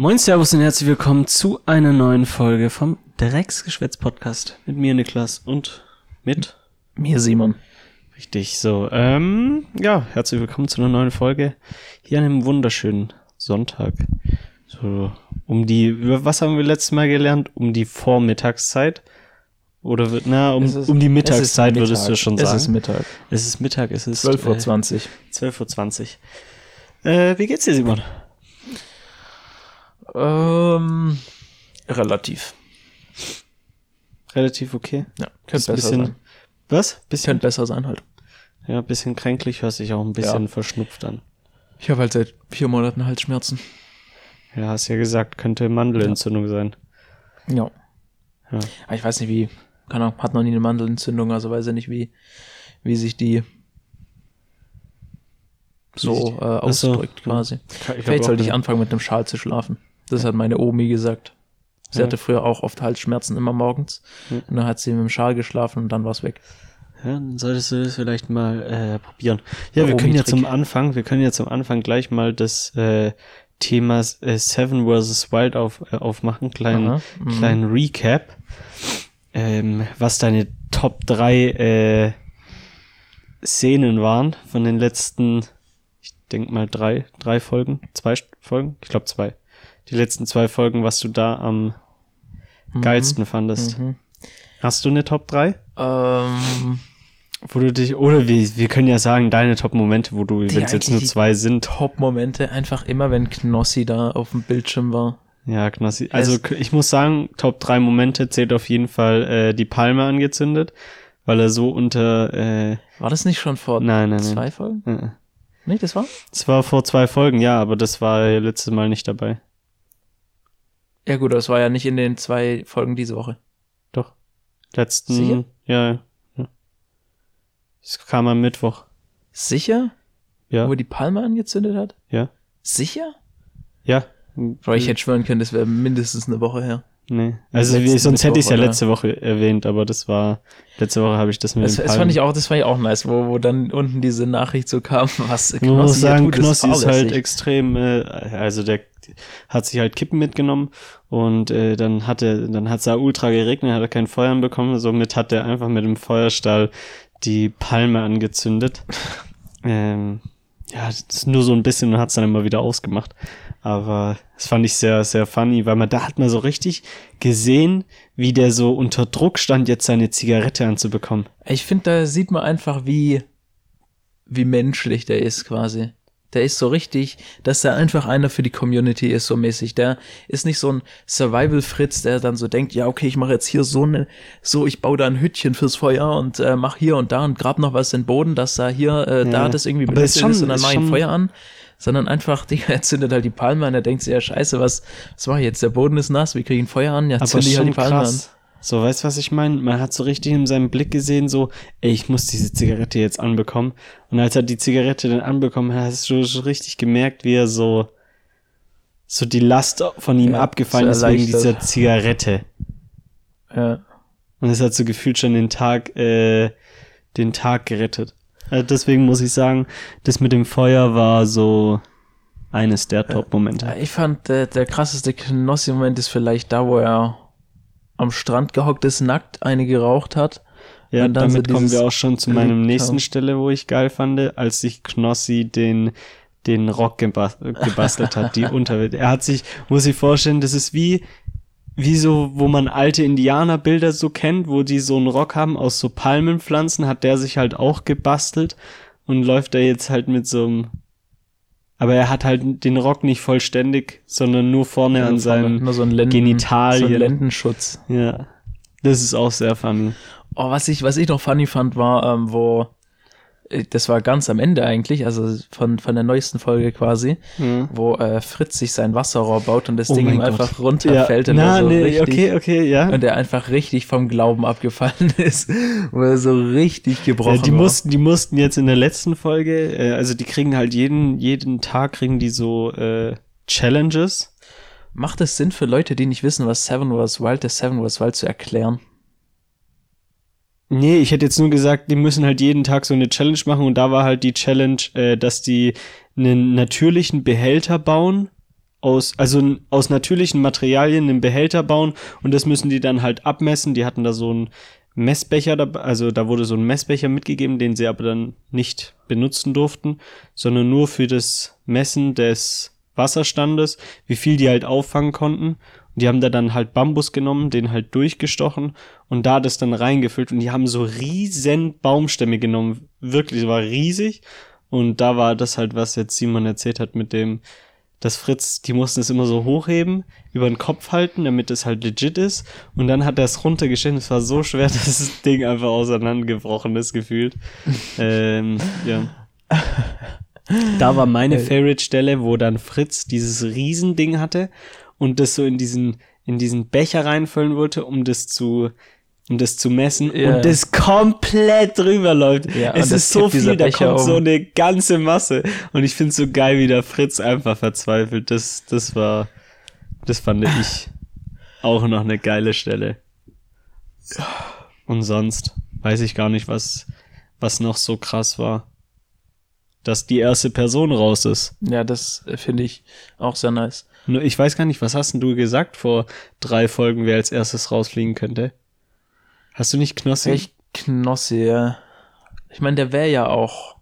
Moin Servus und herzlich willkommen zu einer neuen Folge vom Drecksgeschwätz Podcast mit mir Niklas und mit Mir Simon. richtig so ähm ja herzlich willkommen zu einer neuen Folge hier an einem wunderschönen Sonntag so um die was haben wir letztes Mal gelernt um die Vormittagszeit oder wird na um, ist- um die Mittagszeit würdest Mittag. du schon sagen Es ist Mittag. es ist Mittag es ist 12.20 Uhr. äh, 12.20 Uhr äh, wie geht's dir Simon Ähm, relativ. relativ okay Ja, könnte ein besser bisschen- sein. was bisschen Könnte besser sein halt. ja bisschen kränklich hört sich auch ein bisschen verschnupft an Ich habe halt seit vier Monaten Halsschmerzen. Ja, hast ja gesagt, könnte Mandelentzündung sein. Ja. Ja. Aber ich weiß nicht, wie, keine Ahnung, hat noch nie eine Mandelentzündung, also weiß ich nicht, wie, wie sich die so äh, Ach so. ausdrückt quasi. Ich Vielleicht sollte ich anfangen mit einem Schal zu schlafen. Das hat meine Omi gesagt. Sie Ja. hatte früher auch oft Halsschmerzen immer morgens. Ja. Und dann hat sie mit dem Schal geschlafen und dann war's weg. Ja, dann solltest du das vielleicht mal äh, probieren. Ja, wir Der können ja zum Anfang, wir können ja zum Anfang gleich mal das äh, Thema äh, Seven vs. Wild auf, äh, aufmachen, kleinen, Aha, mhm. kleinen Recap. Ähm, was deine Top 3 äh, Szenen waren von den letzten, ich denk mal drei, drei Folgen, zwei Folgen, ich glaube zwei. Die letzten zwei Folgen, was du da am geilsten fandest. Mhm. Hast du eine Top 3? Ähm, Wo du dich, oder wir, wir können ja sagen, deine Top-Momente, wo du, wenn es jetzt nur zwei sind. Top-Momente einfach immer, wenn Knossi da auf dem Bildschirm war. Ja, Knossi. Also ich muss sagen, Top 3 Momente zählt auf jeden Fall äh, die Palme angezündet, weil er so unter, äh, War das nicht schon vor nein, nein, nein. zwei Folgen? Äh, Nee, das war? Das war vor zwei Folgen, ja, aber das war letztes Mal nicht dabei. Ja gut, das war ja nicht in den zwei Folgen diese Woche. Doch. Letzten, Sicher? ja, ja. Es kam am Mittwoch. Sicher? Ja, Wo er die Palme angezündet hat? ja, Sicher? ja. Bro, ich hätte schwören können, das wäre mindestens eine Woche her. Nee. Also wie, sonst hätte ich es ja Mittwoch, letzte Woche erwähnt, aber das war, letzte Woche habe ich das mit Das, den das fand ich auch, das fand ich auch nice, wo, wo dann unten diese Nachricht so kam, was Man muss sagen, tut, Knossi ist halt fahrlässig. extrem, äh, also der hat sich halt Kippen mitgenommen und äh, dann hat er, dann hat es da ultra geregnet, hat er kein Feuer bekommen, somit hat er einfach mit dem Feuerstahl die Palme angezündet. ähm, ja, das ist nur so ein bisschen und hat es dann immer wieder ausgemacht. Aber das fand ich sehr, sehr funny, weil man da hat man so richtig gesehen, wie der so unter Druck stand, jetzt seine Zigarette anzubekommen. Ich finde, da sieht man einfach, wie, wie menschlich der ist quasi. Der ist so richtig, dass er einfach einer für die Community ist, so mäßig. Der ist nicht so ein Survival-Fritz, der dann so denkt, ja, okay, ich mache jetzt hier so eine, so, ich baue da ein Hütchen fürs Feuer und äh, mach hier und da und grab noch was in den Boden, dass da hier, äh, da Ja. das irgendwie benutzt ist ist und dann mach ich ein Feuer an. Sondern einfach, Digga, er zündet halt die Palme an, er denkt sich, ja, scheiße, was, was mach ich jetzt? Der Boden ist nass, wie kriege ich ein Feuer an? Ja, zünde ich halt die Palme an. krass. So, weißt du, was ich meine? Man hat so richtig in seinem Blick gesehen, so, ey, ich muss diese Zigarette jetzt anbekommen. Und als er die Zigarette dann anbekommen hat, hast du schon richtig gemerkt, wie er so, so die Last von ihm Ja, abgefallen so ist wegen dieser Zigarette. Ja. Und es hat so gefühlt schon den Tag, äh, den Tag gerettet. Also deswegen muss ich sagen, das mit dem Feuer war so eines der Top-Momente. Ja, Ich fand, der, der krasseste Knossi-Moment ist vielleicht da, wo er am Strand gehockt ist, nackt eine geraucht hat. Ja, Und dann so damit kommen dieses wir auch schon zu meinem nächsten haben. Stelle, wo ich geil fand, als sich Knossi den den Rock gebas gebastelt hat, die Unterwelt. Er hat sich, muss ich vorstellen, das ist wie wie so, wo man alte Indianerbilder so kennt, wo die so einen Rock haben aus so Palmenpflanzen, hat der sich halt auch gebastelt und läuft da jetzt halt mit so einem aber er hat halt den Rock nicht vollständig, sondern nur vorne an seinem Nur so Lenden, Genitalien. So ein Lendenschutz. ja. Das ist auch sehr funny. Oh, was ich, was ich noch funny fand, war, ähm, wo, das war ganz am Ende eigentlich, also von, von der neuesten Folge quasi, Ja. wo äh, Fritz sich sein Wasserrohr baut und das Oh Ding ihm Gott. einfach runterfällt und, Na, er so nee, richtig, okay, okay, ja. und er einfach richtig vom Glauben abgefallen ist, wo er so richtig gebrochen Ja, die war. mussten, die mussten jetzt in der letzten Folge, äh, also die kriegen halt jeden, jeden Tag kriegen die so äh, Challenges. Macht es Sinn für Leute, die nicht wissen, was Seven Wars Wild der Seven Wars Wild zu erklären? Nee, ich hätte jetzt nur gesagt, die müssen halt jeden Tag so eine Challenge machen und da war halt die Challenge, äh, dass die einen natürlichen Behälter bauen aus, also aus natürlichen Materialien einen Behälter bauen und das müssen die dann halt abmessen. Die hatten da so einen Messbecher dabei, also da wurde so ein Messbecher mitgegeben, den sie aber dann nicht benutzen durften, sondern nur für das Messen des Wasserstandes, wie viel die halt auffangen konnten. Und die haben da dann halt Bambus genommen, den halt durchgestochen und da das dann reingefüllt und die haben so riesen Baumstämme genommen, wirklich, war riesig. Und da war das halt, was jetzt Simon erzählt hat mit dem, dass Fritz, die mussten es immer so hochheben, über den Kopf halten, damit es halt legit ist. Und dann hat er es runtergestellt. Es war so schwer, dass das Ding einfach auseinandergebrochen ist, gefühlt. ähm, ja. Da war meine Favorite-Stelle, wo dann Fritz dieses Riesending hatte und das so in diesen, in diesen Becher reinfüllen wollte, um das zu, um das zu messen Ja. und das komplett drüber läuft. Ja, es ist so viel, da Becher kommt so um. eine ganze Masse. Und ich finde so geil, wie der Fritz einfach verzweifelt. Das, das war, das fand ich auch noch eine geile Stelle. Und sonst weiß ich gar nicht, was, was noch so krass war. Dass die erste Person raus ist. Ja, das äh, finde ich auch sehr nice. Nur ich weiß gar nicht, was hast denn du gesagt vor drei Folgen, wer als erstes rausfliegen könnte? Hast du nicht Knossi? Ich Knossi, ja. Ich meine, der wäre ja auch.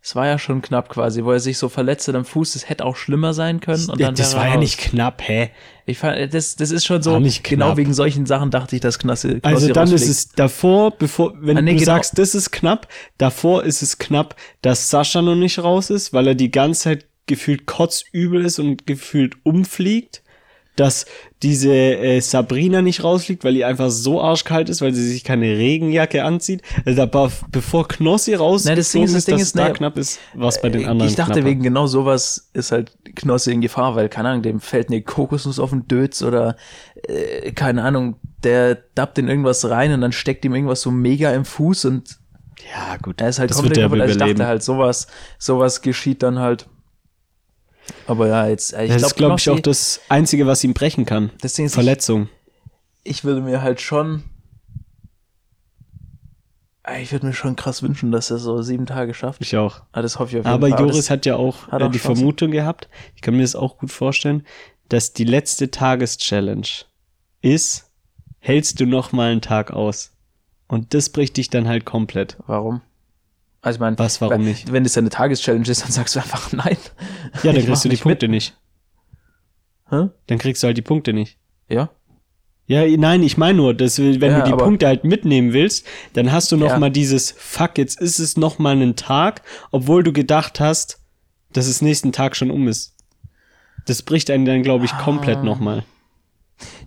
Es war ja schon knapp quasi, wo er sich so verletzte am Fuß. Das hätte auch schlimmer sein können. Und dann das war ja raus. nicht knapp, hä? Ich fand, das, das ist schon so. Genau wegen solchen Sachen dachte ich, dass Knossi. Knossi Also dann ist rausfliegt. es davor, bevor, wenn Ah, nee, du genau. sagst, das ist knapp, davor ist es knapp, dass Sascha noch nicht raus ist, weil er die ganze Zeit gefühlt kotzübel ist und gefühlt umfliegt. Dass diese äh, Sabrina nicht rausfliegt, weil die einfach so arschkalt ist, weil sie sich keine Regenjacke anzieht. Also da, bevor Knossi raus Nein, das Ding ist- das Ding ist, da ne, knapp ist, was bei den anderen Ich dachte knapper. wegen genau sowas ist halt Knossi in Gefahr, weil, keine Ahnung, dem fällt eine Kokosnuss auf den Dötz oder, äh, keine Ahnung, der dappt in irgendwas rein und dann steckt ihm irgendwas so mega im Fuß und Ja, gut. er ist halt das komplett wird kaputt. Also ich dachte halt, sowas, sowas geschieht dann halt. Aber ja, jetzt, äh, ich das glaube, ist, glaube ich, auch das Einzige, was ihn brechen kann. das Ding ist, ich, Verletzung. ich würde mir halt schon, äh, ich würde mir schon krass wünschen, dass er so sieben Tage schafft. Ich auch. Ah, das hoffe ich auf jeden Aber Fall. Joris das, hat ja auch, hat äh, auch die Chancen. Vermutung gehabt, ich kann mir das auch gut vorstellen, dass die letzte Tageschallenge ist, hältst du noch mal einen Tag aus. Und das bricht dich dann halt komplett. warum? Also ich meine, Was, warum nicht? Wenn es eine Tageschallenge ist, dann sagst du einfach nein. Ja, dann kriegst du die nicht Punkte nicht. Hä? Dann kriegst du halt die Punkte nicht. Ja. Ja, nein, ich meine nur, dass, wenn Ja, du die Punkte halt mitnehmen willst, dann hast du noch Ja. mal dieses Fuck, jetzt ist es noch mal einen Tag, obwohl du gedacht hast, dass es nächsten Tag schon um ist. Das bricht einen dann, glaube ich, Ah. komplett noch mal.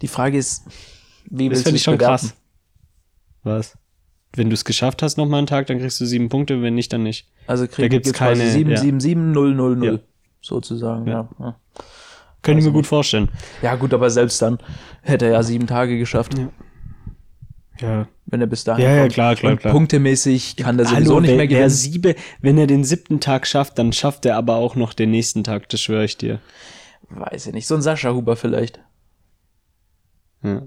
Die Frage ist, wie Das willst finde du ich schon bewerten? krass. Was? Wenn du es geschafft hast, noch mal einen Tag, dann kriegst du sieben Punkte, wenn nicht, dann nicht. Also Da krieg, gibt's gibt's quasi keine- 7, ja. 7, 7, 0, 0, 0. Ja. Sozusagen, ja. ja. Könnte ich Also mir gut vorstellen. Ja, gut, aber selbst dann hätte er ja sieben Tage geschafft, Ja. wenn er bis dahin Ja, ja, klar, klar, klar. punktemäßig kann er sowieso Hallo, nicht wer, mehr gewinnen. siebe, wenn er den siebten Tag schafft, dann schafft er aber auch noch den nächsten Tag, das schwöre ich dir. Weiß ich nicht. So ein Sascha Huber vielleicht. Ja.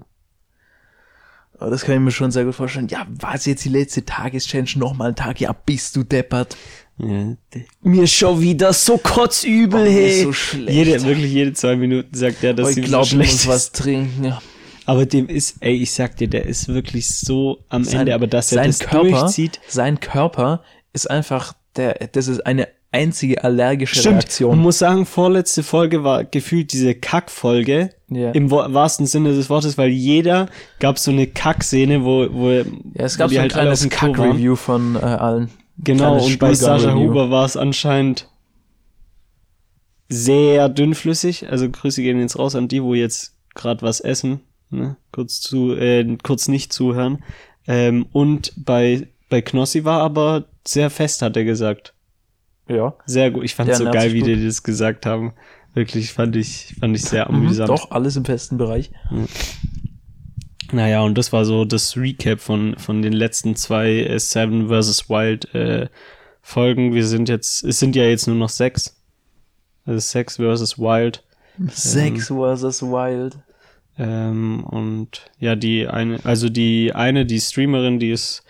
Aber das kann ich mir schon sehr gut vorstellen. Ja, war es jetzt die letzte Tageschallenge nochmal ein Tag? Ja, bist du deppert. Ja. Mir schon wieder so kotzübel, Oh, hey. ist so schlecht. Jede, wirklich jede zwei Minuten sagt er, dass Oh, ihm ich so glaube, ich schlecht muss ist. was trinken. Ja. Aber dem ist, ey, ich sag dir, der ist wirklich so am Sein- Ende, aber dass er sein das Körper, durchzieht. Sein Körper ist einfach der, das ist eine einzige allergische Stimmt, man Reaktion. muss sagen, vorletzte Folge war gefühlt diese Kackfolge. Ja. Im wahrsten Sinne des Wortes, weil jeder gab so eine Kackszene, wo, wo, Ja, es gab so ein halt alle auf kleines dem Klo waren. Kack-Review von äh, allen. Genau, und bei Sascha. Huber war es anscheinend sehr dünnflüssig. Also Grüße gehen jetzt raus an die, wo jetzt gerade was essen. Ne? Kurz zu, äh, kurz nicht zuhören. Ähm, und bei, bei Knossi war aber sehr fest, hat er gesagt. Ja. Sehr gut. Ich fand so geil, wie gut. die das gesagt haben. Wirklich fand ich, fand ich sehr Mhm, amüsant. doch, alles im festen Bereich. Naja, und das war so das Recap von, von den letzten zwei äh, Seven vs. Wild äh, Folgen. Wir sind jetzt, es sind ja jetzt nur noch sechs. Also Sex vs. Wild. Sex versus Wild. Ähm, und ja, die eine, also die eine, die Streamerin, die ist,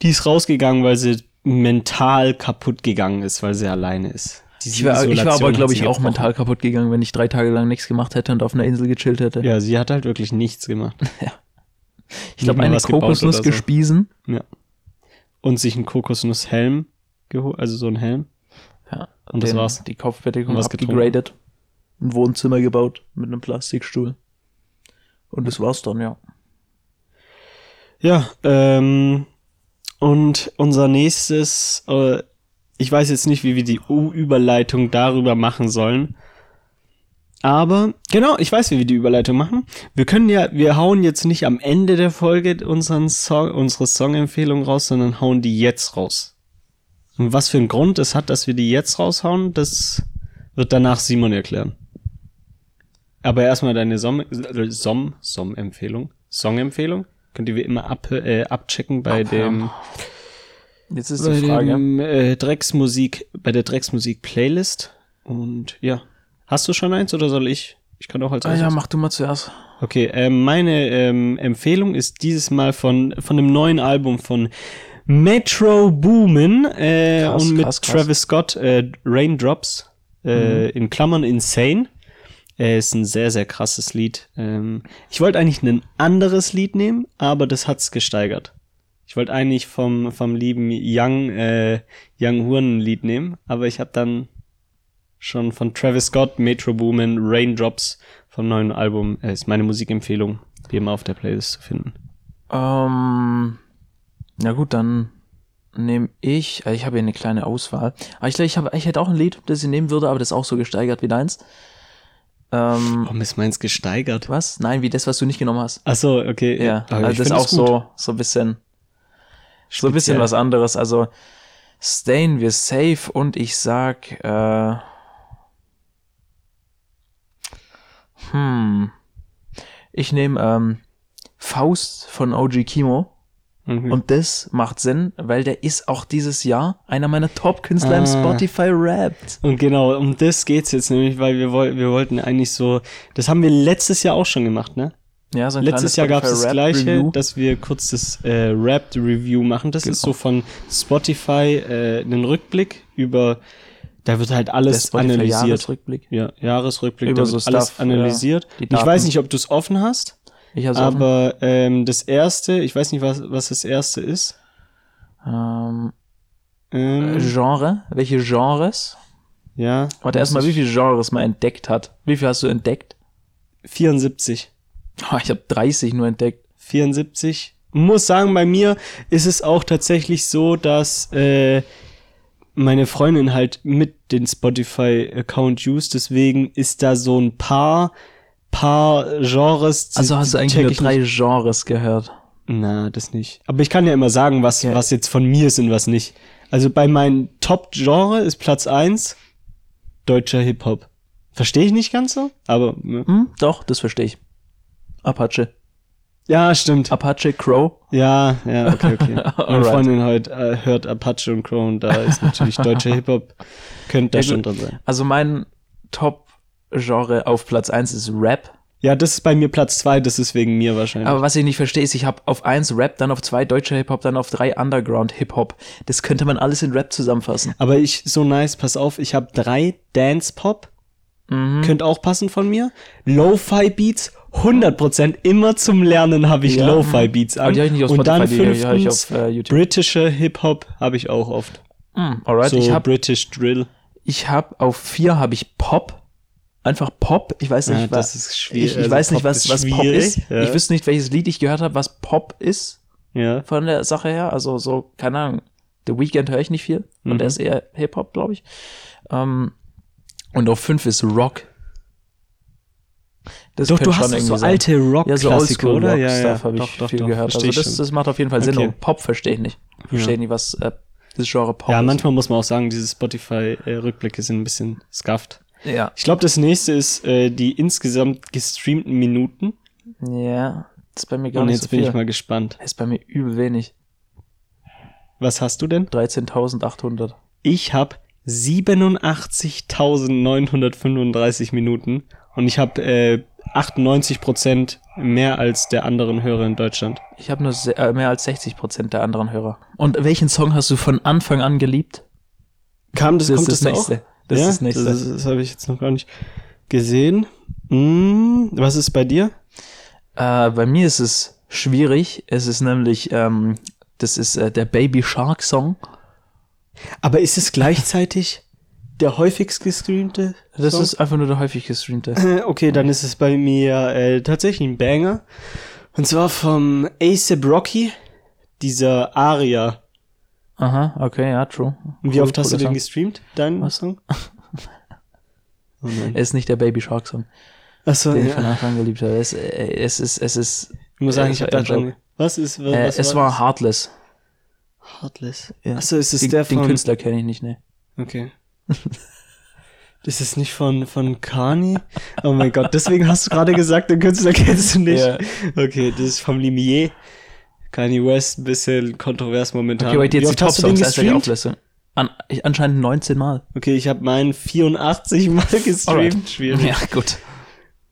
die ist rausgegangen, weil sie mental kaputt gegangen ist, weil sie alleine ist. Ich wäre ich wär aber, glaube ich, auch gebrochen. mental kaputt gegangen, wenn ich drei Tage lang nichts gemacht hätte und auf einer Insel gechillt hätte. Ja, sie hat halt wirklich nichts gemacht. ich glaube, eine Kokosnuss so. gespiesen. Und sich einen Kokosnusshelm geholt, also so ein Helm. Ja, Und das war's. Die Kopfbedeckung abgegradet. Ein Wohnzimmer gebaut mit einem Plastikstuhl. Und das war's dann, ja. Ja, ähm, und unser nächstes, äh, ich weiß jetzt nicht, wie wir die U-Überleitung darüber machen sollen. Aber, genau, ich weiß, wie wir die Überleitung machen. Wir können ja, wir hauen jetzt nicht am Ende der Folge unseren Song, unsere Songempfehlung raus, sondern hauen die jetzt raus. Und was für einen Grund es hat, dass wir die jetzt raushauen, das wird danach Simon erklären. Aber erstmal deine Som, äh, Som, Som-Empfehlung, Song-Empfehlung. Könnt ihr wie immer ab, äh, abchecken bei Abhören. dem, Jetzt ist bei die Frage. dem äh, Drecksmusik, bei der Drecksmusik-Playlist. Und ja. Hast du schon eins oder soll ich? Ich kann auch als Ah ja, erstes. mach du mal zuerst. Okay, ähm, meine ähm, Empfehlung ist dieses Mal von, von dem neuen Album von Metro Boomin äh, Krass, und mit krass, krass. Travis Scott, äh, Raindrops, äh, in Klammern Insane. Äh, ist ein sehr, sehr krasses Lied. Ähm, ich wollte eigentlich ein anderes Lied nehmen, aber das hat's gesteigert. Ich wollte eigentlich vom, vom lieben Young, äh, Young Huren ein Lied nehmen, aber ich habe dann schon von Travis Scott, Metro Boomin, Raindrops vom neuen Album, äh, ist meine Musikempfehlung, wie immer auf der Playlist zu finden. Ähm, na gut, dann nehme ich, äh, ich habe hier eine kleine Auswahl. Aber ich glaube, ich, hab- ich hätte auch ein Lied, das ich nehmen würde, aber das ist auch so gesteigert wie deins. Ähm, Warum ist meins gesteigert? was? Nein, wie das, was du nicht genommen hast. Ach so, okay. Ja, also das ist auch so, so ein bisschen, so ein bisschen Speziell. was anderes. Also, stayen wir safe und ich sag, äh, hm, ich nehme ähm, Faust von OG Kimo. Mhm. Und das macht Sinn, weil der ist auch dieses Jahr einer meiner Top-Künstler im Ah. Spotify Rappt. Und genau, um das geht's jetzt nämlich, weil wir, woll wir wollten eigentlich so, das haben wir letztes Jahr auch schon gemacht, ne? Ja, so Letztes Jahr gab es das gleiche, Rap-Review. dass wir kurz das äh, Rap-Review machen. Das ist Genau. so von Spotify äh, ein Rückblick über, da wird halt alles analysiert. Jahresrückblick. Ja, Jahresrückblick, Über da so wird alles Stuff, analysiert. ja, ich weiß nicht, ob du es offen hast, Ich hab's offen. aber ähm, das erste, ich weiß nicht, was, was das erste ist. Ähm, Ähm, Genre? Welche Genres? ja. Warte erstmal, wie viele Genres man entdeckt hat. Wie viel hast du entdeckt? 74. Oh, ich habe 30 nur entdeckt. 74. Muss sagen, bei mir ist es auch tatsächlich so, dass äh, meine Freundin halt mit den Spotify-Account used, deswegen ist da so ein paar, paar Genres. Also hast du eigentlich nur drei Nicht. Genres gehört. Na, das nicht. Aber ich kann ja immer sagen, was, Ja. was jetzt von mir ist und was nicht. Also bei meinem Top-Genre ist Platz eins deutscher Hip-Hop. Verstehe ich nicht ganz so, aber ne. Hm? Doch, das verstehe ich. Apache. ja, stimmt. Apache, Crow. Ja, ja, okay, okay. Meine. Freundin heute äh, hört Apache und Crow und da ist natürlich deutscher Hip-Hop, könnte da schon drin sein. Also mein Top-Genre auf Platz 1 ist Rap. Ja, das ist bei mir Platz zwei, das ist wegen mir wahrscheinlich. Aber was ich nicht verstehe, ist, ich habe auf 1 Rap, dann auf 2 deutscher Hip-Hop, dann auf 3 Underground-Hip-Hop. Das könnte man alles in Rap zusammenfassen. Aber ich, so nice, pass auf, ich habe drei Dance-Pop, Mhm. könnte auch passen von mir. Lo-Fi-Beats, 100% immer zum Lernen habe ich Ja, Lo-Fi-Beats Aber an. die habe ich nicht auf und Spotify, dann die höre ich fünftens, auf äh, YouTube. britischer Hip-Hop habe ich auch oft. Mm, alright, so ich habe British Drill. ich hab auf 4 habe ich Pop. Einfach Pop. Ich weiß nicht, Ja, was, das ist schwierig. Ich, ich Also weiß nicht, Pop was, ist was Pop ist. ja. Ich wüsste nicht, welches Lied ich gehört habe, was Pop ist Ja. von der Sache her. Also so, keine Ahnung. The Weeknd höre ich nicht viel. Und Mhm. der ist eher Hip-Hop, glaube ich. Ähm, und auf 5 ist Rock. Das Doch, du hast so sein. alte Ja, so Oldschool oder? Rock Ja, ja, habe ich doch, doch, viel doch, gehört. Also das, das macht auf jeden Fall Sinn. Okay. Und Pop verstehe ich nicht. Ich verstehe Ja. nicht, was äh, das Genre Pop Ja, ist. manchmal muss man auch sagen, diese Spotify-Rückblicke sind ein bisschen scuffed. Ja. Ich glaube, das nächste ist äh, die insgesamt gestreamten Minuten. Ja, das ist bei mir gar Und nicht jetzt so bin viel. ich mal gespannt. ist bei mir übel wenig. Was hast du denn? 13.800. Ich habe 87.935 Minuten und ich habe äh, 98 Prozent mehr als der anderen Hörer in Deutschland. Ich habe nur äh, mehr als 60 Prozent der anderen Hörer. Und welchen Song hast du von Anfang an geliebt? Kam das, Das kommt das, das auch? nächste. Das ja, ist das nächste. Das, das habe ich jetzt noch gar nicht gesehen. Hm, was ist bei dir? Äh, bei mir ist es schwierig. Es ist nämlich, ähm, das ist äh, der Baby Shark Song. Aber ist es gleichzeitig der häufigst gestreamte? Das Song? ist einfach nur der häufig gestreamte. Äh, Okay, dann ist es bei mir äh, tatsächlich ein Banger. Und zwar vom ASAP Rocky, dieser Aria. Aha, okay, ja, true. Und wie Cool, oft hast du den Song. gestreamt, deinen Was? Song? Oh nein. Es ist nicht der Baby Shark Song, Achso, den ich von ja. Anfang an geliebt habe. Es, äh, es ist, es ist, Ich muss sagen, äh, ich habe da schon... Was ist, was, äh, was es war das? Heartless. Heartless. Ja. Achso, ist es Den, der den von... Künstler kenne ich nicht, ne. Okay. Das ist nicht von, von Kani? Oh mein Gott, deswegen hast du gerade gesagt, den Künstler kennst du nicht. Ja. Okay, das ist vom Limier. Kanye West, ein bisschen kontrovers momentan. Okay, wait, jetzt die den Top-Songs, die gestreamt? Auflistung. An, ich, anscheinend 19 Mal. Okay, ich habe meinen 84 Mal gestreamt. Alright. Schwierig. Ja, gut.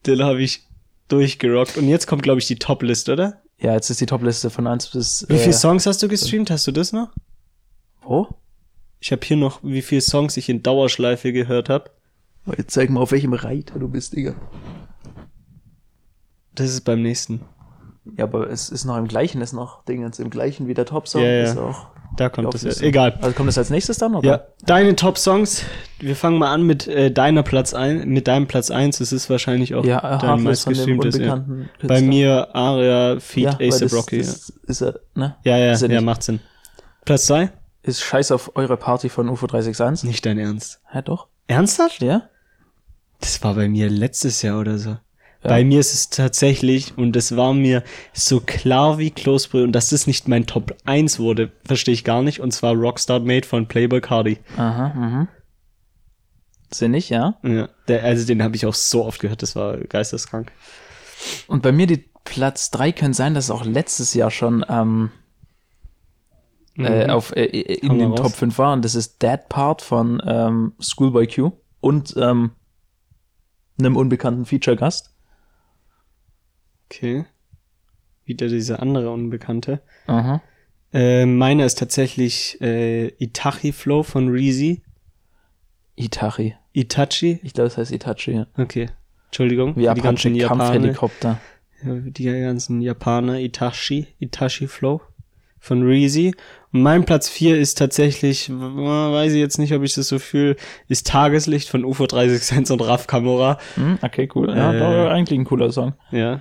Den habe ich durchgerockt. Und jetzt kommt, glaube ich, die Top-List, oder? Ja, jetzt ist die Topliste von 1 bis. Wie viele äh, Songs hast du gestreamt? Hast du das noch? Wo? Ich habe hier noch, wie viele Songs ich in Dauerschleife gehört habe. Oh, Jetzt zeig mal, auf welchem Reiter du bist, Digga. Das ist beim nächsten. Ja, aber es ist noch im gleichen, ist noch Dingens im gleichen wie der Top-Song. Ja, ja. Ist auch Da kommt das ja. Auflistung. Egal. Also kommt das als nächstes dann, oder? Ja, deine Top-Songs. Wir fangen mal an mit äh, deiner Platz ein, mit deinem Platz eins. Es ist wahrscheinlich auch Ja, äh, dein meistgestreamtes. Ja. Bei mir Aria Feed ja, das, Rocky. Das ist er, ne? ja, ja, ist ja, er nicht. macht Sinn. Platz zwei? Ist Scheiß auf eure Party von UFO 361. Nicht dein Ernst. Ja, doch. Ernsthaft? Ja? Das war bei mir letztes Jahr oder so. Bei mir ist es tatsächlich, und das war mir so klar wie Kloßbrühe, und dass das nicht mein Top 1 wurde, verstehe ich gar nicht, und zwar Rockstar Made von Playboy Cardi. Aha, mhm. Sinnig, ja. Ja, der, also den habe ich auch so oft gehört, das war geisteskrank. Und bei mir die Platz 3 können sein, dass es auch letztes Jahr schon ähm, äh, auf, äh, in Hau mal den raus. Top 5 war. Und das ist Dead Part von ähm, Schoolboy Q und ähm, einem unbekannten Feature-Gast. Okay. Wieder dieser andere Unbekannte. Aha. Äh, meiner ist tatsächlich äh, Itachi Flow von Reezy. Itachi. Itachi? Ich glaube, das heißt Itachi, ja. Okay. Entschuldigung. Wie die ganzen Japaner. Kampfhelikopter. Ja, Die ganzen Japaner. Itachi. Itachi Flow von Reezy. Und mein Platz 4 ist tatsächlich, weiß ich jetzt nicht, ob ich das so fühle, ist Tageslicht von UFO 361 und Raf Kamora. Hm, okay, cool. Ja, Äh. eigentlich ein cooler Song. Ja.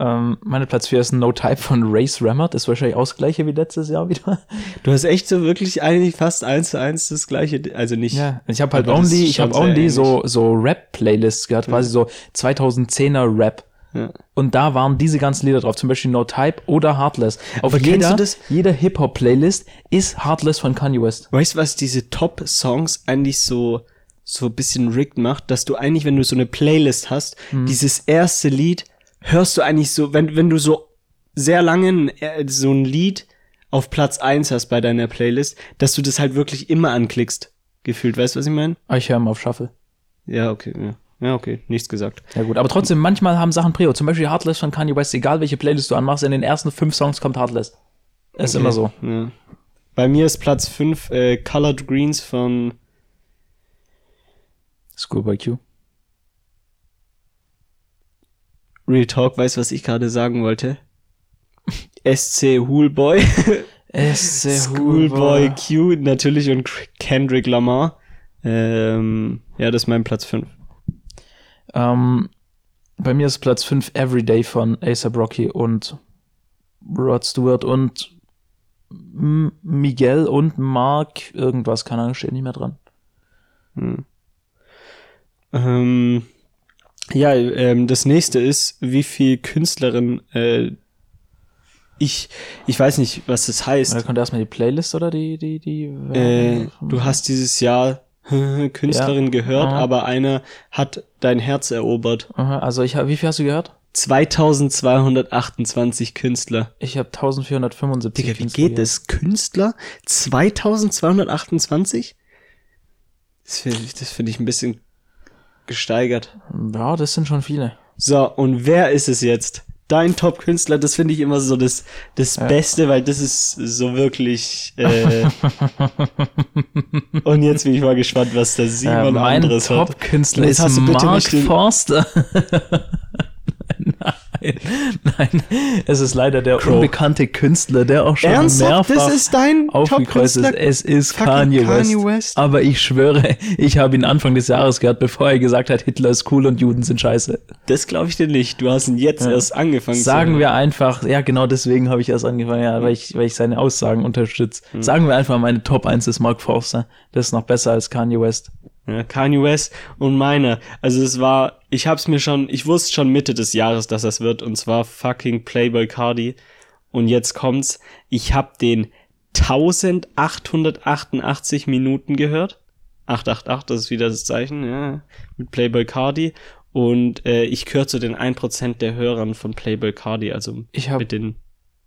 Ähm, meine Platz 4 ist No Type von Race Rammert. Das ist wahrscheinlich auch das gleiche wie letztes Jahr wieder. Du hast echt so wirklich eigentlich fast eins zu eins das gleiche, also nicht. Ja, ich habe halt only, ich habe only so so Rap Playlists gehört, quasi so 2010er Rap. Ja. Und da waren diese ganzen Lieder drauf, zum Beispiel No Type oder Heartless. Auf Aber jeder, du das? jeder Hip-Hop-Playlist ist Heartless von Kanye West. Weißt du, was diese Top-Songs eigentlich so, so ein bisschen rigged macht? Dass du eigentlich, wenn du so eine Playlist hast, Hm. dieses erste Lied hörst du eigentlich so, wenn, wenn du so sehr lange ein- äh, so ein Lied auf Platz eins hast bei deiner Playlist, dass du das halt wirklich immer anklickst. Gefühlt, weißt du, was ich meine? Ah, Ich höre mal auf Shuffle. Ja, okay, ja. Ja, okay, nichts gesagt. Ja gut, aber trotzdem, manchmal haben Sachen Prio. Zum Beispiel Heartless von Kanye West, egal welche Playlist du anmachst, in den ersten fünf Songs kommt Heartless. Ist Okay, immer so. Ja. Bei mir ist Platz fünf äh, Colored Greens von Schoolboy Q. Real Talk. Weißt du, was ich gerade sagen wollte? SC Hoolboy. SC Schoolboy Q natürlich und Kendrick Lamar. Ähm, ja, das ist mein Platz 5. Ähm, bei mir ist Platz 5 Everyday von ASAP Rocky und Rod Stewart und M Miguel und Mark irgendwas, keine Ahnung, steht nicht mehr dran. Ähm, ja, ähm, das nächste ist, wie viel Künstlerin äh, ich, ich weiß nicht, was das heißt. Da kommt erstmal die Playlist oder die, die, die. Äh, du hast dieses Jahr Künstlerin Ja. gehört, Aha. aber einer hat dein Herz erobert. Aha, Also ich habe, wie viel hast du gehört? 2228 Künstler. Ich habe 1475. Digga, wie Künstler geht gehört. das? Künstler? 2228? Das finde ich, das find ich ein bisschen gesteigert. Ja, das sind schon viele. So, und wer ist es jetzt? dein Top-Künstler, das finde ich immer so das, das Ja. Beste, weil das ist so wirklich. Äh, und jetzt bin ich mal gespannt, was der Simon mein anderes hat. Top-Künstler ist Mark Forster. nein, nein, es ist leider der Crow. unbekannte Künstler, der auch schon Ernsthaft? mehrfach Das ist dein aufgekreuzt ist. Top-Künstler? Es ist Kanye West. Kanye West? Aber ich schwöre, ich habe ihn Anfang des Jahres gehört, bevor er gesagt hat, Hitler ist cool und Juden sind scheiße. Das glaube ich dir nicht. Du hast ihn jetzt Ja. erst angefangen Sagen zu wir einfach, ja genau deswegen habe ich erst angefangen, ja, weil ich, weil ich seine Aussagen unterstütze. Hm. Sagen wir einfach, meine Top 1 ist Mark Forster. Das ist noch besser als Kanye West. Ja, Kanye West und meiner. Also es war, ich hab's mir schon, ich wusste schon Mitte des Jahres, dass das wird, und zwar fucking Playboy Cardi. Und jetzt kommt's, ich hab den 1888 Minuten gehört. 888, das ist wieder das Zeichen, ja, mit Playboy Cardi. Und äh, ich gehöre zu den 1% der Hörern von Playboy Cardi, also Ich hab- mit den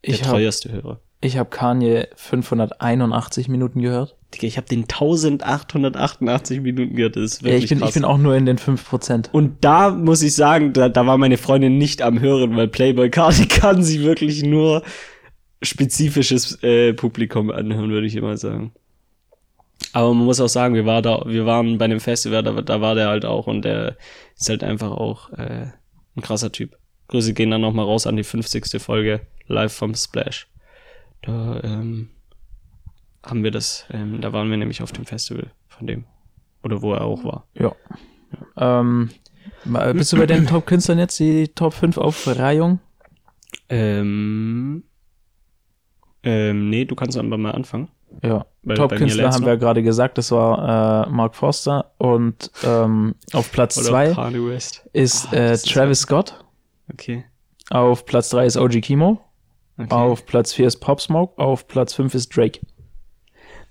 der Ich teuerste Hörer. Ich hab Kanye 581 Minuten gehört. Digga, ich habe den 1888 Minuten gehört, das ist Ja, wirklich ich bin, krass. ich bin auch nur in den 5%. Und da muss ich sagen, da, da war meine Freundin nicht am Hören, weil Playboy Cardi kann sie wirklich nur spezifisches äh, Publikum anhören, würde ich immer sagen. Aber man muss auch sagen, wir, war da, wir waren bei einem Festival, da, da war der halt auch und der ist halt einfach auch äh, ein krasser Typ. Grüße gehen dann nochmal raus an die 50. Folge live vom Splash. Da ähm, haben wir das, ähm, da waren wir nämlich auf dem Festival von dem. Oder wo er auch war. Ja. Ähm, ma- bist du bei den Top-Künstlern jetzt die Top 5 Aufreihung? Ähm, ähm, nee, du kannst einfach mal anfangen. Ja. Top-Künstler haben wir gerade gesagt, das war äh, Mark Forster und ähm, auf Platz Oder 2 Kanye West. ist Ah, äh, Travis Scott, Okay. auf Platz 3 ist OG Kimo, okay. auf Platz 4 ist Pop Smoke, auf Platz 5 ist Drake.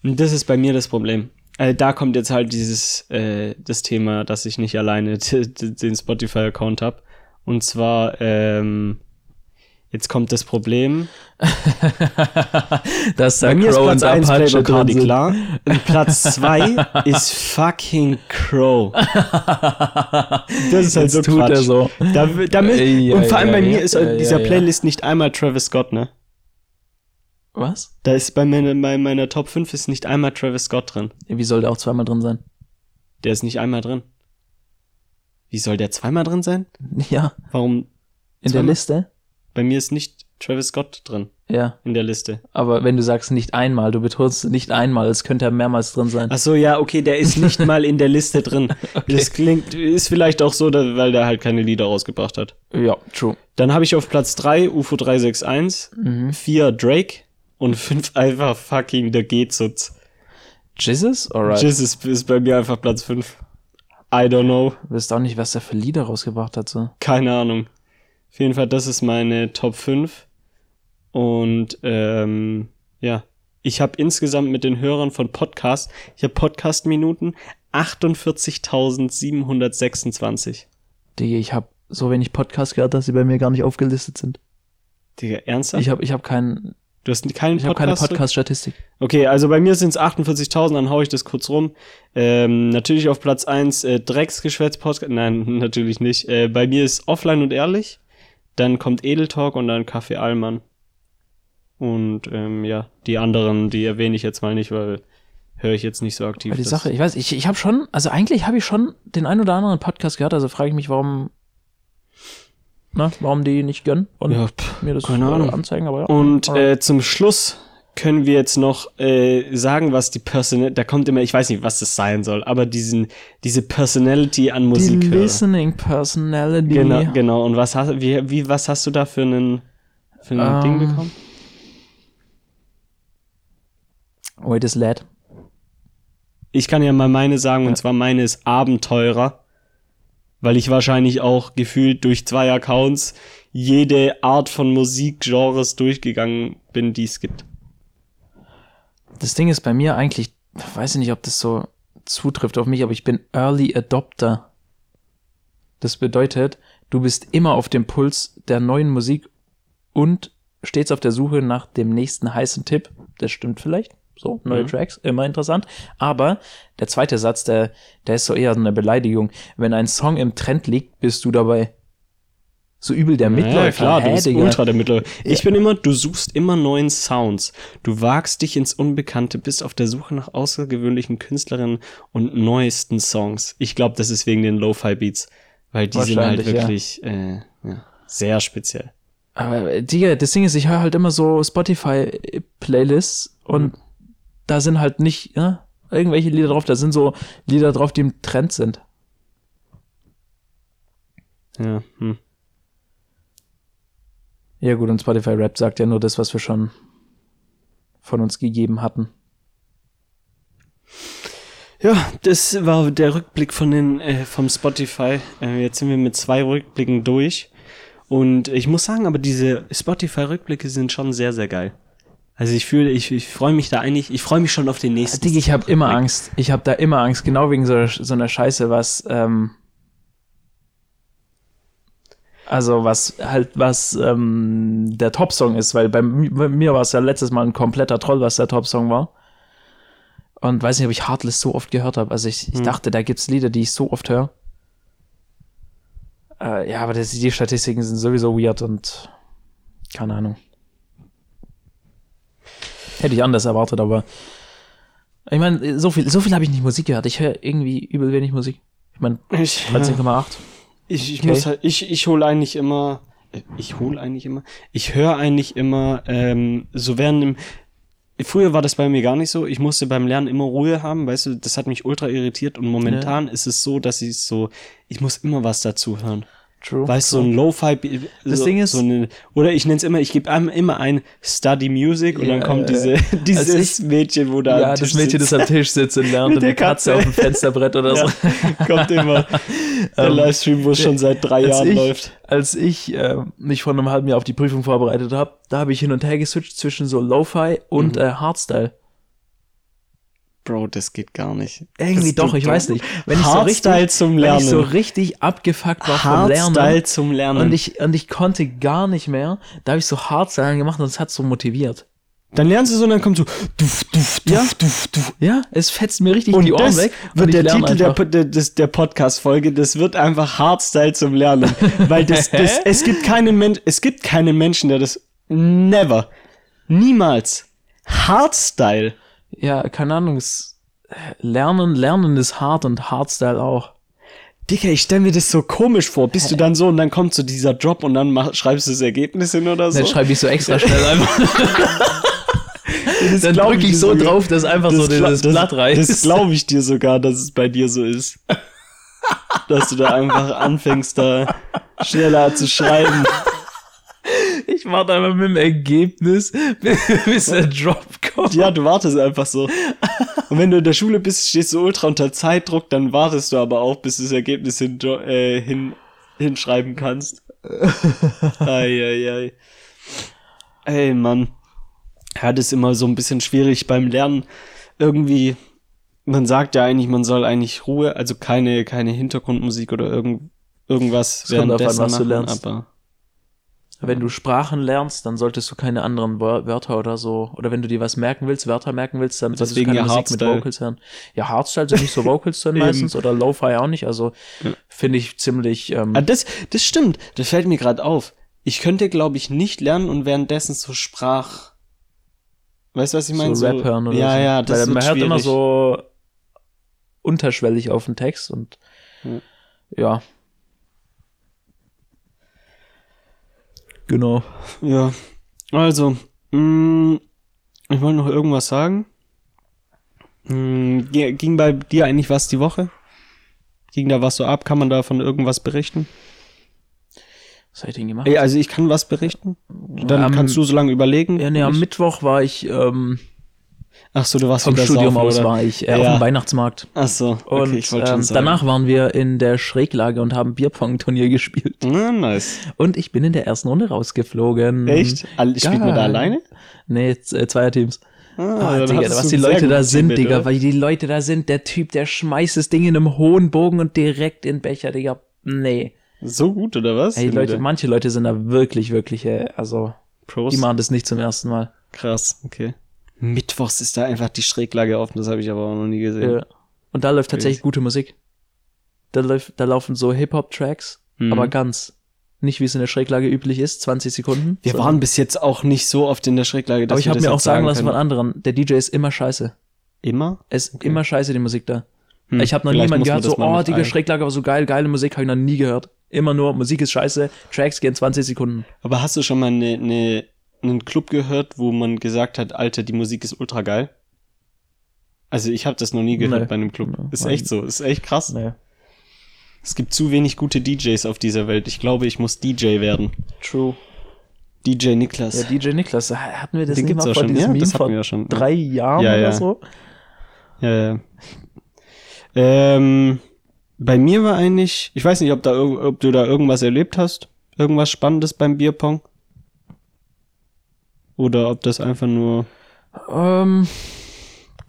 Und das ist bei mir das Problem. Äh, da kommt jetzt halt dieses, äh, das Thema, dass ich nicht alleine den Spotify-Account habe. Und zwar, ähm, jetzt kommt das Problem. Dass da Bei mir ist Crow Platz und 1 Apache drin Cardi, sind. klar. Und Platz 2 ist fucking Crow. Das ist halt Jetzt so tut Quatsch. er so. Da, damit, Ey, und ja, vor allem ja, bei mir ja, ist ja, in dieser ja, ja. Playlist nicht einmal Travis Scott, ne? Was? Da ist bei meiner, bei meiner Top 5 ist nicht einmal Travis Scott drin. Wie soll der auch zweimal drin sein? Der ist nicht einmal drin. Wie soll der zweimal drin sein? Ja, Warum? in der Zweimal? Liste? Bei mir ist nicht Travis Scott drin Ja, in der Liste. aber wenn du sagst nicht einmal, du betonst nicht einmal, es könnte ja mehrmals drin sein. Ach so, ja, okay, der ist nicht mal in der Liste drin. Das klingt, ist vielleicht auch so, weil der halt keine Lieder rausgebracht hat. Ja, true. Dann habe ich auf Platz 3 UFO 361, Mhm. 4 Drake und 5 einfach fucking der Gezutz. Jesus? Alright. Jesus ist bei mir einfach Platz 5. I don't know. Du weißt auch nicht, was der für Lieder rausgebracht hat, so. Keine Ahnung. Auf jeden Fall, das ist meine Top 5. Und ähm, ja, ich habe insgesamt mit den Hörern von Podcast, ich habe Podcast-Minuten 48.726. Digga, ich habe so wenig Podcasts gehört, dass sie bei mir gar nicht aufgelistet sind. Digga, ernsthaft? Ich habe ich hab keinen, du hast keinen ich hab keine Podcast? Podcast-Statistik. Okay, also bei mir sind es 48.000, dann hau ich das kurz rum. Ähm, natürlich auf Platz 1 äh, Drecksgeschwätz-Podcast. Nein, natürlich nicht. Äh, bei mir ist Offline und Ehrlich. Dann kommt Edeltalk und dann Kaffee Allmann. Und ähm, ja, die anderen, die erwähne ich jetzt mal nicht, weil höre ich jetzt nicht so aktiv. Weil die Sache, ich weiß, ich, ich habe schon, also eigentlich habe ich schon den ein oder anderen Podcast gehört, also frage ich mich, warum, na, warum die nicht gönnen und Ja, pff, mir das keine äh, Ahnung. anzeigen, aber ja. Und äh, zum Schluss können wir jetzt noch äh, sagen, was die Personality, da kommt immer, ich weiß nicht, was das sein soll, aber diesen, diese Personality an die Musik höre. Listening Personality. Genau, genau. Und was hast, wie, wie, was hast du da für einen, für ein Ähm, Ding bekommen? Wait, is lad. Ich kann ja mal meine sagen, Ja. und zwar meine ist Abenteurer, weil ich wahrscheinlich auch gefühlt durch zwei Accounts jede Art von Musikgenres durchgegangen bin, die es gibt. Das Ding ist bei mir eigentlich, weiß ich nicht, ob das so zutrifft auf mich, aber ich bin Early Adopter. Das bedeutet, du bist immer auf dem Puls der neuen Musik und stets auf der Suche nach dem nächsten heißen Tipp. Das stimmt vielleicht. So, neue Mhm. Tracks, immer interessant. Aber der zweite Satz, der, der ist so eher so eine Beleidigung. Wenn ein Song im Trend liegt, bist du dabei. So übel der Mitläufer. Ja, klar, du bist Digga. ultra der Mitläufer. Ich bin immer, du suchst immer neuen Sounds. Du wagst dich ins Unbekannte, bist auf der Suche nach außergewöhnlichen Künstlerinnen und neuesten Songs. Ich glaube, das ist wegen den Lo-Fi-Beats, weil die sind halt Wahrscheinlich, ja. wirklich äh, ja, sehr speziell. Aber, Digga, das Ding ist, ich höre halt immer so Spotify-Playlists und da sind halt nicht, ja, irgendwelche Lieder drauf, da sind so Lieder drauf, die im Trend sind. Ja, hm. Ja gut, und Spotify Rap sagt ja nur das, was wir schon von uns gegeben hatten. Ja, das war der Rückblick von den äh, vom Spotify. Äh, jetzt sind wir mit zwei Rückblicken durch. Und ich muss sagen, aber diese Spotify-Rückblicke sind schon sehr, sehr geil. Also ich fühle, ich, ich freue mich da eigentlich, ich freue mich schon auf den nächsten. Digga, ich habe immer. Angst. Ich habe da immer Angst, genau wegen so, so einer Scheiße, was, ähm, also was halt, was ähm, der Top-Song ist, weil bei, mi- bei mir war es ja letztes Mal ein kompletter Troll, was der Top-Song war. Und weiß nicht, ob ich Heartless so oft gehört habe. Also ich, ich Hm. dachte, da gibt's Lieder, die ich so oft höre. Äh, ja, aber das, die Statistiken sind sowieso weird und keine Ahnung. Hätte ich anders erwartet, aber ich meine, so viel, so viel habe ich nicht Musik gehört. Ich höre irgendwie übel wenig Musik. Ich meine, Ich, 13,8. Ich, ich Okay. muss halt, ich, ich hole eigentlich immer, äh, ich hole eigentlich immer, ich höre eigentlich immer, ähm, so während dem, früher war das bei mir gar nicht so, ich musste beim Lernen immer Ruhe haben, weißt du, das hat mich ultra irritiert und momentan ist es so, dass ich so, ich muss immer was dazu hören. True. Weißt du, so ein Lo-Fi, Das so, Ding ist- so eine, oder ich nenne es immer, ich gebe einem immer ein Study Music und Ja, dann kommt diese, dieses als ich- Mädchen, wo da ja, das Mädchen, sitzt. das am Tisch sitzt und lernt Mit der die Katze Katze. auf dem Fensterbrett oder so. ja, kommt immer der Ähm, Livestream, wo es schon seit drei Jahren ich, läuft. Als ich äh, mich vor einem halben Jahr auf die Prüfung vorbereitet habe, da habe ich hin und her geswitcht zwischen so Lo-Fi und Mhm. äh, Hardstyle. Bro, das geht gar nicht. Irgendwie Das doch, ich weiß nicht. Wenn ich so Hardstyle richtig, zum wenn ich so Lernen. richtig abgefuckt war vom Lernen Hardstyle zum Lernen. und ich und ich konnte gar nicht mehr, da habe ich so Hardstyle gemacht und es hat so motiviert. dann lernst du so und dann kommt so duf, duf, duf, Ja. duf, duf. Ja, es fetzt mir richtig Und die Ohren das weg. und wird der Titel der, der, der Podcast-Folge, das wird einfach Hardstyle zum Lernen. Weil das, das, es gibt keinen Mensch, es gibt keinen Menschen, der das never, niemals Hardstyle. Ja, keine Ahnung, es, Lernen, Lernen ist hart und Hardstyle auch. Digga, ich stell mir das so komisch vor. Bist du dann so und dann kommt so dieser Job und dann mach, schreibst du das Ergebnis hin oder so? Dann schreibe ich so extra schnell einfach. Das Dann drücke ich dir so sogar. drauf, dass einfach so gla- dieses Blatt reißt. Das glaube ich dir sogar, dass es bei dir so ist. dass du da einfach anfängst, da schneller zu schreiben. Ich warte einfach mit dem Ergebnis, bis der Drop kommt. Ja, du wartest einfach so. Und wenn du in der Schule bist, stehst du ultra unter Zeitdruck, dann wartest du aber auch, bis du das Ergebnis hin, äh, hin, hinschreiben kannst. Eieiei. Ey, Mann. Ja, das ist immer so ein bisschen schwierig beim Lernen. Irgendwie, man sagt ja eigentlich, man soll eigentlich Ruhe, also keine, keine Hintergrundmusik oder irgend, irgendwas Es kommt drauf an, währenddessen was du machen, lernst. aber Wenn du Sprachen lernst, dann solltest du keine anderen Wör- Wörter oder so. Oder wenn du dir was merken willst, Wörter merken willst, dann solltest du keine ja Musik mit. Vocals hören. Ja, Hardstyle sind nicht so Vocals drin meistens oder Lo-Fi auch nicht. Also Ja. finde ich ziemlich. Ähm, Ah, das, das stimmt. Das fällt mir gerade auf. Ich könnte, glaube ich, nicht lernen und währenddessen so Sprach. Weißt du, was ich meine? so Rap hören oder ja, so. Ja, das Weil man wird hört immer schwierig. so unterschwellig auf den Text und Ja. ja. Genau. Ja. Also, mh, ich wollte noch irgendwas sagen. Mh, ge- ging bei dir eigentlich was die Woche? Ging da was so ab? Kann man da von irgendwas berichten? Was hab ich denn gemacht? Ey, also ich kann was berichten. Dann Am- kannst du so lange überlegen. Ja, nee, am Ich- Mittwoch war ich ähm, Ach so, du warst vom Studium saufen, aus oder? war ich äh, auf Ja. dem Weihnachtsmarkt. Ach so, okay, Und ich ähm, danach waren wir in der Schräglage und haben Bierpong-Turnier gespielt. Na, nice. Und ich bin in der ersten Runde rausgeflogen. Echt? All- Spielt man da alleine? Nee, äh, Zweierteams. Ah, Ah, dann Digga, was die Leute da sind, Digga, oder? weil die Leute da sind, der Typ, der schmeißt das Ding in einem hohen Bogen und direkt in den Becher, Digga. Nee. So gut, oder was? Ey, Leute, manche Leute sind da wirklich, wirklich, äh, also, Pros? die machen das nicht zum ersten Mal. Krass, okay. Mittwochs ist da einfach die Schräglage offen, das habe ich aber auch noch nie gesehen. Ja. Und da läuft tatsächlich gute Musik. Da, läuft, da laufen so Hip-Hop-Tracks, Mhm. aber ganz. Nicht, wie es in der Schräglage üblich ist, 20 Sekunden. Wir waren bis jetzt auch nicht so oft in der Schräglage, dass aber ich habe mir auch sagen lassen von anderen, der DJ ist immer scheiße. Immer? Es ist immer scheiße, die Musik da. Hm, ich habe noch niemanden gehört, so, oh, Digga, ein- Schräglage war so geil, geile Musik, habe ich noch nie gehört. Immer nur, Musik ist scheiße, Tracks gehen 20 Sekunden. Aber hast du schon mal ne, ne, einen Club gehört, wo man gesagt hat, Alter, die Musik ist ultra geil? Also ich habe das noch nie gehört Nee. bei einem Club. Ist echt so, ist echt krass. Nee. Es gibt zu wenig gute DJs auf dieser Welt. Ich glaube, ich muss DJ werden. True. DJ Niklas. Ja, DJ Niklas, hatten wir das Den nicht mal vor schon, diesem ja, Meme das hatten wir ja schon. drei Jahren Ja, oder ja. so? Ja, ja. Ähm, bei mir war eigentlich, ich weiß nicht, ob, da, ob du da irgendwas erlebt hast. Irgendwas Spannendes beim Bierpong. Oder ob das einfach nur Ähm,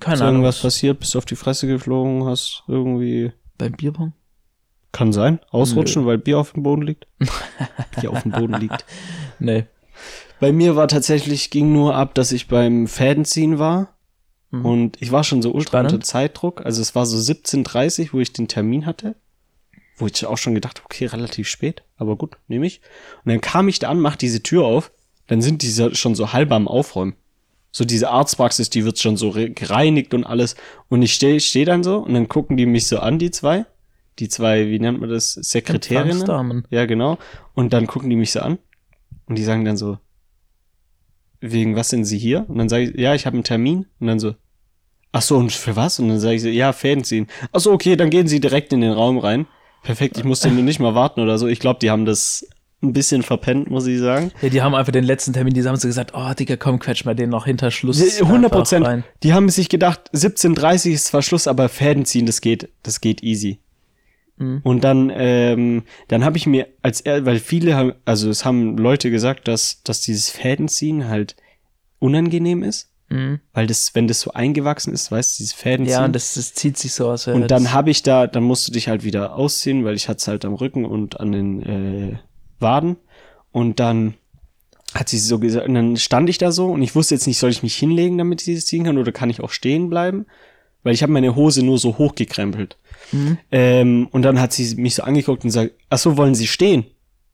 keine ist Ahnung. irgendwas passiert, bist du auf die Fresse geflogen, hast irgendwie. Beim Bierpong? Kann sein. Ausrutschen, weil Bier auf dem Boden liegt. Bier auf dem Boden liegt. Nee. Bei mir war tatsächlich, ging nur ab, dass ich beim Fädenziehen war. Mhm. Und ich war schon so ultra Spannend. unter Zeitdruck. Also es war so 17.30 wo ich den Termin hatte. Wo ich auch schon gedacht, okay, relativ spät. Aber gut, nehme ich. Und dann kam ich da an, mach diese Tür auf. Dann sind die so- schon so halb am Aufräumen. So diese Arztpraxis, die wird schon so re- gereinigt und alles. Und ich stehe steh dann so und dann gucken die mich so an, die zwei. Die zwei, wie nennt man das? Sekretärinnen. Ja, genau. Und dann gucken die mich so an und die sagen dann so, wegen was sind sie hier? Und dann sage ich, ja, ich habe einen Termin. Und dann so, ach so, und für was? Und dann sage ich so, ja, Fäden ziehen. Ach so, okay, dann gehen sie direkt in den Raum rein. Perfekt, ich musste nur nicht mal warten oder so. Ich glaube, die haben das ein bisschen verpennt, muss ich sagen. Ja, die haben einfach den letzten Termin, die haben so gesagt, oh, Digga, komm, quetsch mal den noch hinter Schluss. Ja, 100 einfach Prozent. Die haben sich gedacht, 17.30 ist zwar Schluss, aber Fäden ziehen, das geht, das geht easy. Mhm. Und dann, ähm, dann habe ich mir als weil viele haben, also es haben Leute gesagt, dass, dass dieses Fädenziehen halt unangenehm ist, Mhm. weil das, wenn das so eingewachsen ist, weißt du, dieses Fädenziehen. Ja, und das, das zieht sich so aus. und dann habe ich da, dann musst du dich halt wieder ausziehen, weil ich hatte es halt am Rücken und an den äh, Waden. Und dann hat sie so gesagt, und dann stand ich da so und ich wusste jetzt nicht, soll ich mich hinlegen, damit ich das ziehen kann, oder kann ich auch stehen bleiben? Weil ich habe meine Hose nur so hochgekrempelt. Mhm. Ähm, und dann hat sie mich so angeguckt und sagt, ach so, wollen Sie stehen?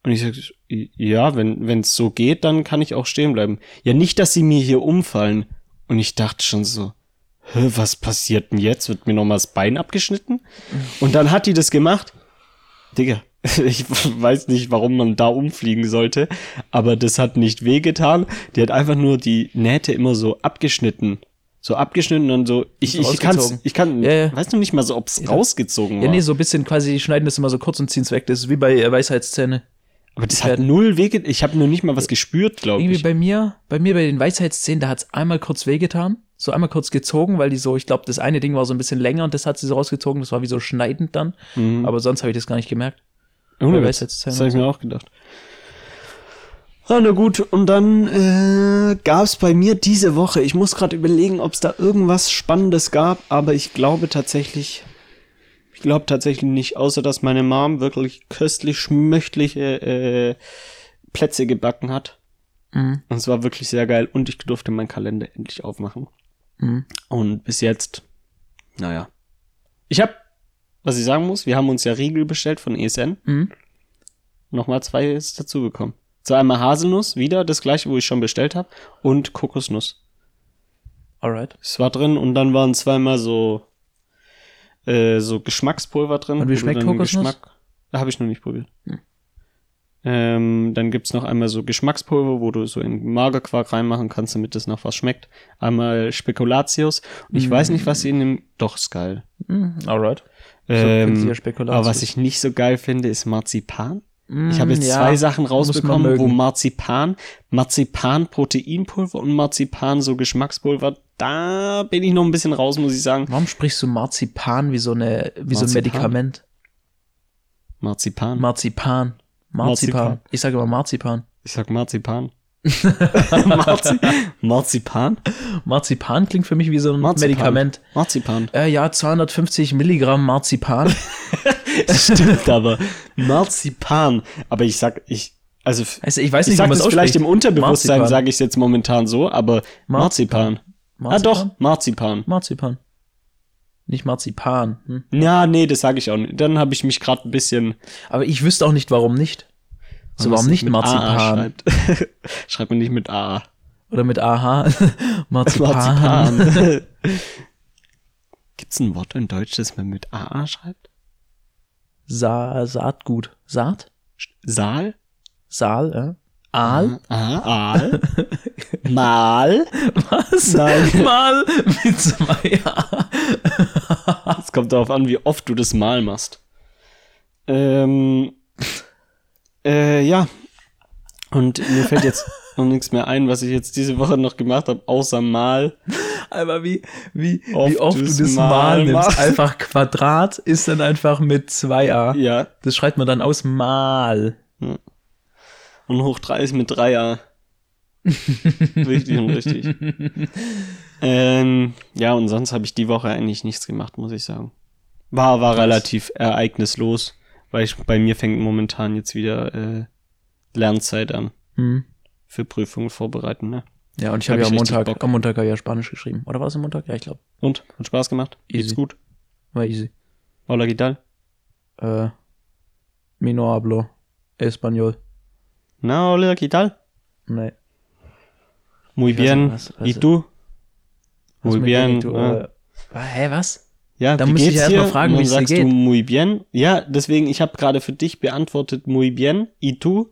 Und ich sag, ja, wenn es so geht, dann kann ich auch stehen bleiben. Ja, nicht, dass sie mir hier umfallen. Und ich dachte schon so, Hä, was passiert denn jetzt? Wird mir noch mal das Bein abgeschnitten? Und dann hat die das gemacht. Digga, ich weiß nicht, warum man da umfliegen sollte, aber das hat nicht wehgetan. Die hat einfach nur die Nähte immer so abgeschnitten. So abgeschnitten und dann so, ich, So ich kann's, ich kann, Ja, ja. weißt du nicht mal so, ob's rausgezogen war. Ja, nee, so ein bisschen quasi, die schneiden das immer so kurz und ziehen es weg. Das ist wie bei äh, Weisheitszähne. aber das hat null wehgetan. Ich habe nur nicht mal was gespürt, glaube Irgendwie ich. bei mir, bei mir bei den Weisheitszähnen, da hat's einmal kurz wehgetan. So einmal kurz gezogen, weil die so, ich glaube, das eine Ding war so ein bisschen länger und das hat sie so rausgezogen. Das war wie so schneidend dann. Mhm. Aber sonst habe ich das gar nicht gemerkt. Ohne Witz. Weisheitszähnen Das habe ich mir auch gedacht. Ah, na gut, und dann äh, gab es bei mir diese Woche, ich muss gerade überlegen, ob es da irgendwas Spannendes gab, aber ich glaube tatsächlich, ich glaube tatsächlich nicht, außer dass meine Mom wirklich köstlich schmöchtliche äh, Plätze gebacken hat. Mhm. Und es war wirklich sehr geil und ich durfte meinen Kalender endlich aufmachen. Mhm. Und bis jetzt, naja. Ich habe, was ich sagen muss, wir haben uns ja Riegel bestellt von ESN. Mhm. Nochmal zwei ist dazugekommen. So einmal Haselnuss, wieder das gleiche, wo ich schon bestellt habe, und Kokosnuss. Alright. Es war drin und dann waren zweimal so äh, so Geschmackspulver drin. Und wie schmeckt Kokosnuss? Geschmack, habe ich noch nicht probiert. Hm. Ähm, dann gibt's noch einmal so Geschmackspulver, wo du so in Magerquark reinmachen kannst, damit das nach was schmeckt. Einmal Spekulatius. Und ich weiß nicht, was sie in dem. Doch, ist geil. Mhm. Alright. Ähm, Spekulatius. aber was ich nicht so geil finde, ist Marzipan. Ich Mm, habe jetzt ja, zwei Sachen rausbekommen, wo. Marzipan, Marzipan Proteinpulver und Marzipan so Geschmackspulver, da bin ich noch ein bisschen raus, muss ich sagen. Warum sprichst du Marzipan wie so eine, wie so ein? Medikament? Marzipan. Marzipan. Marzipan. Marzipan. Ich sage immer Marzipan. ich sag Marzipan. Marzi Marzipan? Marzipan klingt für mich wie so ein Marzipan. Medikament. Marzipan. Äh, ja, 250 Milligramm Marzipan. Stimmt aber. Marzipan. Aber ich sag, ich, also, Also ich weiß ich nicht, wie sag das es vielleicht im Unterbewusstsein, Marzipan. sage ich jetzt momentan so, aber Marzipan. Ah doch, Marzipan. Marzipan. Nicht Marzipan. Hm? Ja, nee, das sage ich auch nicht. Dann habe ich mich gerade ein bisschen. Aber ich wüsste auch nicht, warum nicht. So, warum nicht Marzipan? schreibt. Schreibt man nicht mit A. Oder mit AH. Marzipan. Marzipan. Gibt's ein Wort in Deutsch, das man mit AA schreibt? Sa Saatgut. Saat? Saal? Saal, ja. Aal? Ah, Aal. Mal. Was? Nein. Mal mit zwei A. Es kommt darauf an, wie oft du das Mal machst. Ähm, äh, ja. Und mir fällt jetzt noch nichts mehr ein, was ich jetzt diese Woche noch gemacht habe, außer Mal. Aber wie, wie, Oft wie oft du das Mal Mal nimmst. Einfach Quadrat ist dann einfach mit zwei A. Ja. Das schreibt man dann aus Mal. Und hoch 3 ist mit 3a. richtig und richtig. ähm, ja, und sonst habe ich die Woche eigentlich nichts gemacht, muss ich sagen. War, war relativ ereignislos, weil ich, bei mir fängt momentan jetzt wieder äh, Lernzeit an. Hm. Für Prüfungen vorbereiten, ne? Ja, und ich Hab habe ja ich am Montag, am Montag hab ja Spanisch geschrieben. Oder war es am Montag? Ja, ich glaube. Und? Hat Spaß gemacht? Easy. Geht's gut? War easy. Hola, ¿qué tal? Äh, mi no hablo español. Na, hola, ¿qué tal? Nee. Muy Ich bien. nicht, was- was- ¿Y tú? Muy bien. Du, ah. äh, hä, was? Ja, Da wie muss ich geht's erst dir? mal fragen, dann wie's dir sagst geht. du muy bien. Ja, deswegen, ich habe gerade für dich beantwortet muy bien, y tú?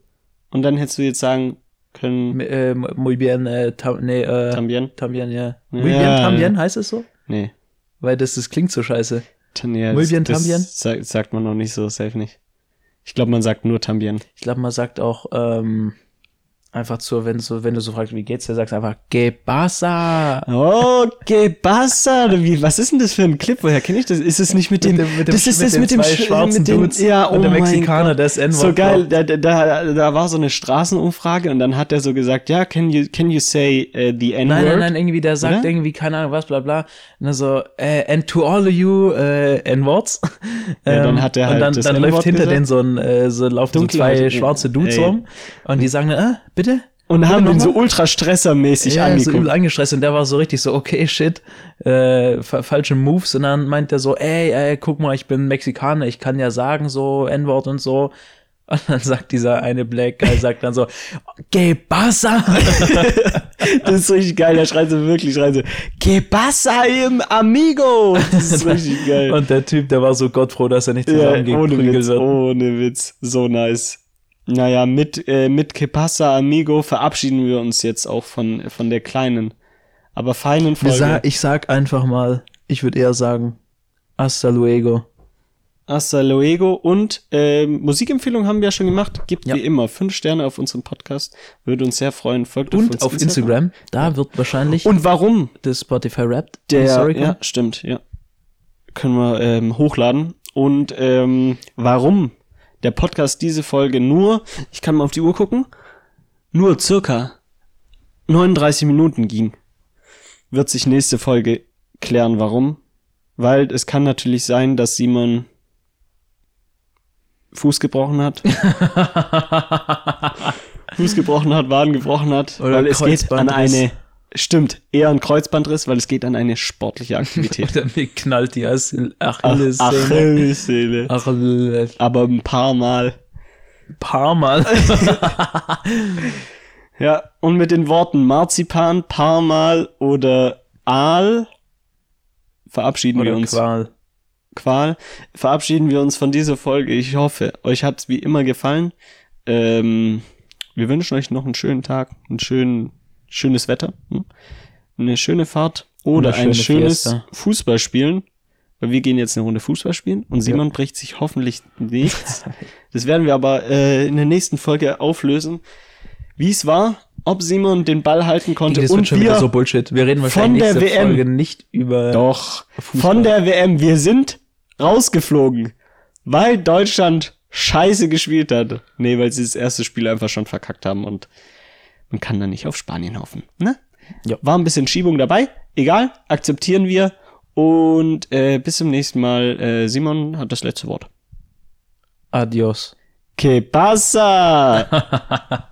Und dann hättest du jetzt sagen können, Äh, muy bien, äh, tam, nee, äh, también? también, ja. Ja. Muy bien, también, heißt es so? Nee. Weil das, das klingt so scheiße. Ja, Muy das- bien, das también? Sagt, sagt man noch nicht so, safe nicht. Ich glaube, man sagt nur también. Ich glaube, man sagt auch, ähm, einfach zu, wenn, so, wenn du so fragst, wie geht's dir, sagst du einfach, que pasa? Oh, que pasa? Wie, was ist denn das für ein Clip? Woher kenne ich das? Ist es nicht mit dem, Mit dem- mit dem- das ist mit das mit dem zwei schwarzen mit dem, Dudes ja, oh und der mein Mexikaner, der das N-Wort So geil, da, da, da war so eine Straßenumfrage und dann hat er so gesagt, ja, can you, can you say uh, the N-word? Nein, nein, nein, irgendwie, der sagt Oder? irgendwie, keine Ahnung, was, bla, bla. Und dann so, äh, and to all of you, äh, N-Worts. Ja, dann hat er halt Und dann, dann läuft hinter gesagt. denen so ein, äh, so laufen so zwei schwarze Dudes rum. Und die sagen äh, bitte? Und haben Bitte ihn so ultra stressermäßig ja, so angeguckt. übel angestresst und der war so richtig so, okay, shit, äh, fa falsche Moves und dann meint er so, ey, ey, guck mal, ich bin Mexikaner, ich kann ja sagen so N-Wort und so. Und dann sagt dieser eine Black Guy, sagt dann so, que pasa? Das ist richtig geil, der schreit so wirklich, schreit so, que pasa im amigo? Das ist richtig geil. und der Typ, der war so gottfroh, dass er nicht ja, ohne zusammengeprügelt Witz, wird. ohne Witz, so nice. Naja, mit, äh, mit que pasa amigo verabschieden wir uns jetzt auch von, von der kleinen, aber feinen Folge. sa ich sag einfach mal, ich würde eher sagen, hasta luego. Hasta luego und ähm, Musikempfehlung haben wir ja schon gemacht. Gibt Ja. wie immer fünf Sterne auf unserem Podcast. Würde uns sehr freuen. Folgt Und uns auf Instagram, da wird wahrscheinlich Und warum? das Spotify Rap Der, Story kommen. ja, stimmt, ja. Können wir ähm, hochladen. Und ähm, warum der Podcast diese Folge nur, ich kann mal auf die Uhr gucken, nur circa 39 Minuten ging, wird sich nächste Folge klären, warum. Weil es kann natürlich sein, dass Simon Fuß gebrochen hat. Fuß gebrochen hat, Waden gebrochen hat. Oder weil es geht an eine, stimmt, eher ein Kreuzbandriss, weil es geht an eine sportliche Aktivität. Oder mir knallt die Achil- Ach, Achillessehne. Achillessehne. Achill Aber ein paar Mal. paar Mal. Ja, und mit den Worten Marzipan, paar Mal oder Aal verabschieden wir Oder uns. Qual. Qual. Verabschieden wir uns von dieser Folge. Ich hoffe, euch hat's wie immer gefallen. Ähm, wir wünschen euch noch einen schönen Tag, ein schön, schönes Wetter, hm? eine schöne Fahrt oder Eine ein schöne schönes Fiesta. Fußballspielen. Weil wir gehen jetzt eine Runde Fußball spielen und Simon bricht sich hoffentlich nichts. Das werden wir aber äh, in der nächsten Folge auflösen, wie es war, ob Simon den Ball halten konnte Das und wird schon wir wieder so Bullshit. Wir reden wahrscheinlich von der WM. Folge nicht über doch Fußball. von der WM. Wir sind rausgeflogen, weil Deutschland scheiße gespielt hat. Nee, weil sie das erste Spiel einfach schon verkackt haben und man kann da nicht auf Spanien hoffen. Ne? Ja. War ein bisschen Schiebung dabei. Egal, akzeptieren wir. Und äh, bis zum nächsten Mal. Äh, Simon hat das letzte Wort. Adios. Que pasa?